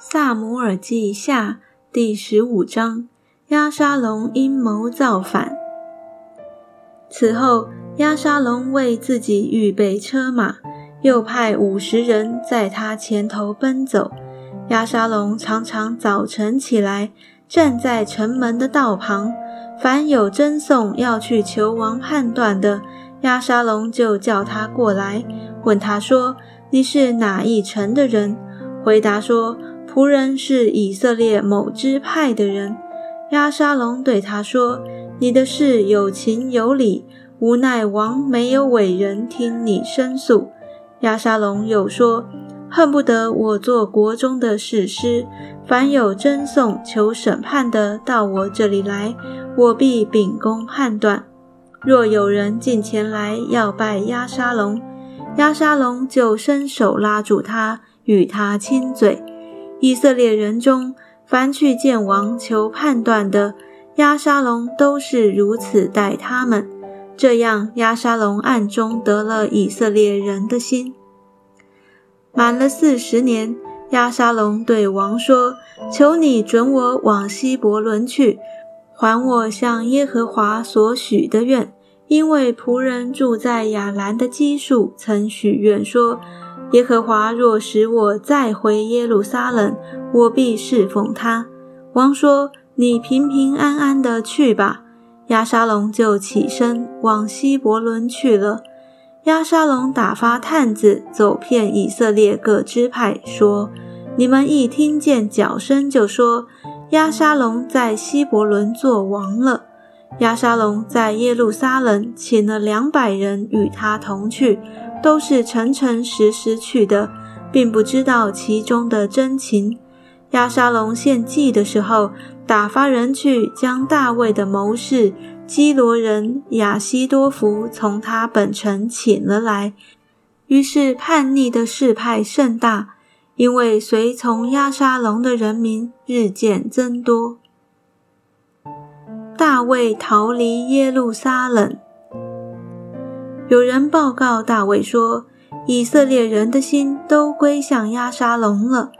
萨姆尔记下第十五章：亚沙龙阴谋造反。此后，亚沙龙为自己预备车马，又派五十人在他前头奔走。亚沙龙常常早晨起来，站在城门的道旁，凡有真送要去求王判断的，亚沙龙就叫他过来，问他说：“你是哪一城的人？”回答说。仆人是以色列某支派的人，亚沙龙对他说：“你的事有情有理，无奈王没有伟人听你申诉。”亚沙龙又说：“恨不得我做国中的史师，凡有争讼求审判的，到我这里来，我必秉公判断。若有人进前来要拜亚沙龙，亚沙龙就伸手拉住他，与他亲嘴。”以色列人中，凡去见王求判断的，亚沙龙都是如此待他们。这样，亚沙龙暗中得了以色列人的心。满了四十年，亚沙龙对王说：“求你准我往希伯伦去，还我向耶和华所许的愿，因为仆人住在亚兰的基数曾许愿说。”耶和华若使我再回耶路撒冷，我必侍奉他。王说：“你平平安安的去吧。”亚沙龙就起身往希伯伦去了。亚沙龙打发探子走遍以色列各支派，说：“你们一听见脚声，就说亚沙龙在希伯伦做王了。”亚沙龙在耶路撒冷请了两百人与他同去。都是诚诚实实去的，并不知道其中的真情。亚沙龙献祭的时候，打发人去将大卫的谋士基罗人亚西多福从他本城请了来。于是叛逆的事派甚大，因为随从亚沙龙的人民日渐增多。大卫逃离耶路撒冷。有人报告大卫说：“以色列人的心都归向亚沙龙了。”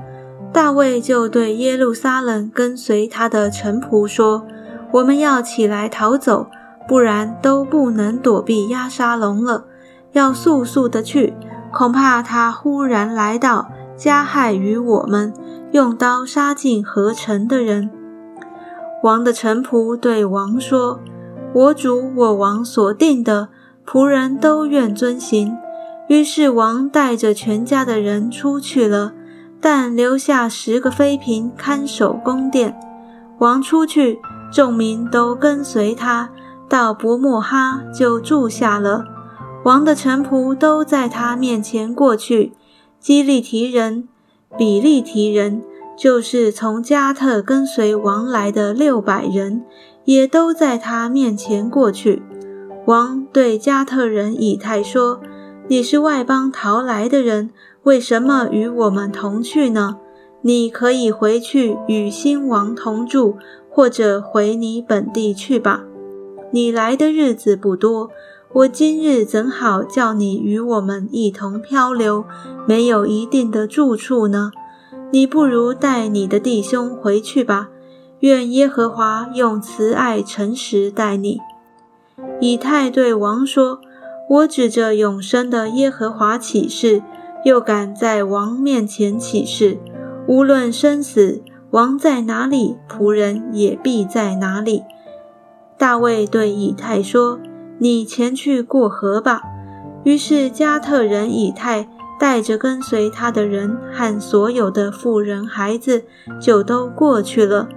大卫就对耶路撒冷跟随他的臣仆说：“我们要起来逃走，不然都不能躲避亚沙龙了。要速速的去，恐怕他忽然来到，加害于我们，用刀杀尽合城的人。”王的臣仆对王说：“我主我王所定的。”仆人都愿遵行，于是王带着全家的人出去了，但留下十个妃嫔看守宫殿。王出去，众民都跟随他，到伯莫哈就住下了。王的臣仆都在他面前过去。基利提人、比利提人，就是从加特跟随王来的六百人，也都在他面前过去。王对加特人以太说：“你是外邦逃来的人，为什么与我们同去呢？你可以回去与新王同住，或者回你本地去吧。你来的日子不多，我今日怎好叫你与我们一同漂流，没有一定的住处呢？你不如带你的弟兄回去吧。愿耶和华用慈爱诚实待你。”以太对王说：“我指着永生的耶和华起誓，又敢在王面前起誓，无论生死，王在哪里，仆人也必在哪里。”大卫对以太说：“你前去过河吧。”于是加特人以太带着跟随他的人和所有的妇人孩子，就都过去了。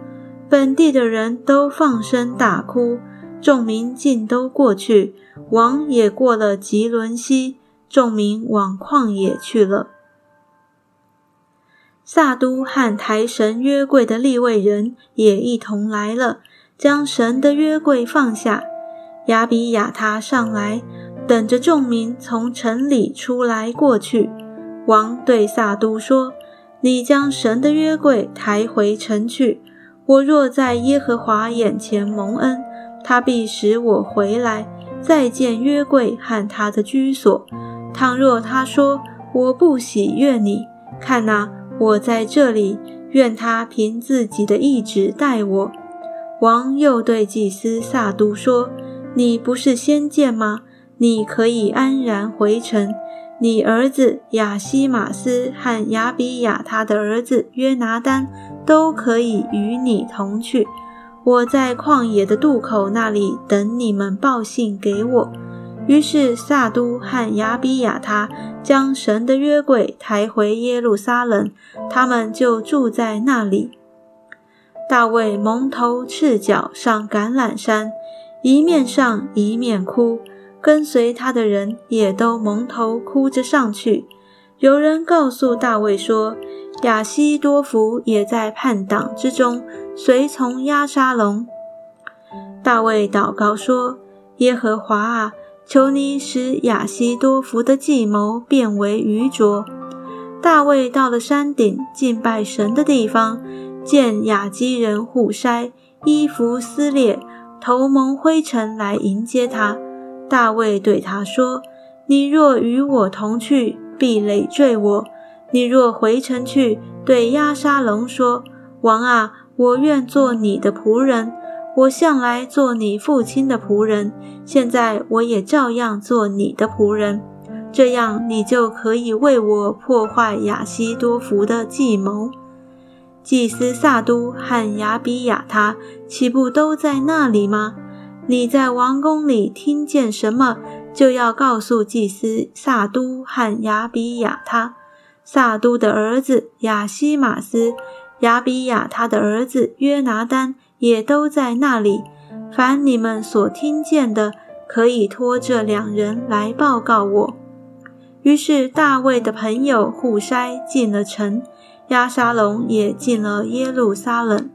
本地的人都放声大哭。众民尽都过去，王也过了吉伦西，众民往旷野去了。萨都和抬神约柜的立位人也一同来了，将神的约柜放下。亚比亚他上来，等着众民从城里出来过去。王对萨都说：“你将神的约柜抬回城去。我若在耶和华眼前蒙恩。”他必使我回来，再见约柜和他的居所。倘若他说我不喜悦你，看哪，我在这里，愿他凭自己的意志待我。”王又对祭司撒都说：“你不是先见吗？你可以安然回城。你儿子亚西马斯和亚比亚他的儿子约拿丹都可以与你同去。我在旷野的渡口那里等你们报信给我。”于是撒都和亚比亚他将神的约柜抬回耶路撒冷，他们就住在那里。大卫蒙头赤脚上橄榄山，一面上一面哭，跟随他的人也都蒙头哭着上去。有人告诉大卫说，亚西多弗也在叛党之中，随从押沙龙。大卫祷告说：“耶和华啊！”求你使亚西多福的计谋变为愚拙。大卫到了山顶敬拜神的地方，见亚基人户筛衣服撕裂，头蒙灰尘来迎接他。大卫对他说：“你若与我同去，必累赘我；你若回城去，对亚沙龙说：王啊，我愿做你的仆人。”我向来做你父亲的仆人，现在我也照样做你的仆人，这样你就可以为我破坏亚西多福的计谋。祭司萨都和亚比亚他岂不都在那里吗？你在王宫里听见什么，就要告诉祭司萨都和亚比亚他。萨都的儿子亚西马斯，亚比亚他的儿子约拿丹。也都在那里。凡你们所听见的，可以托这两人来报告我。于是大卫的朋友户筛进了城，亚沙龙也进了耶路撒冷。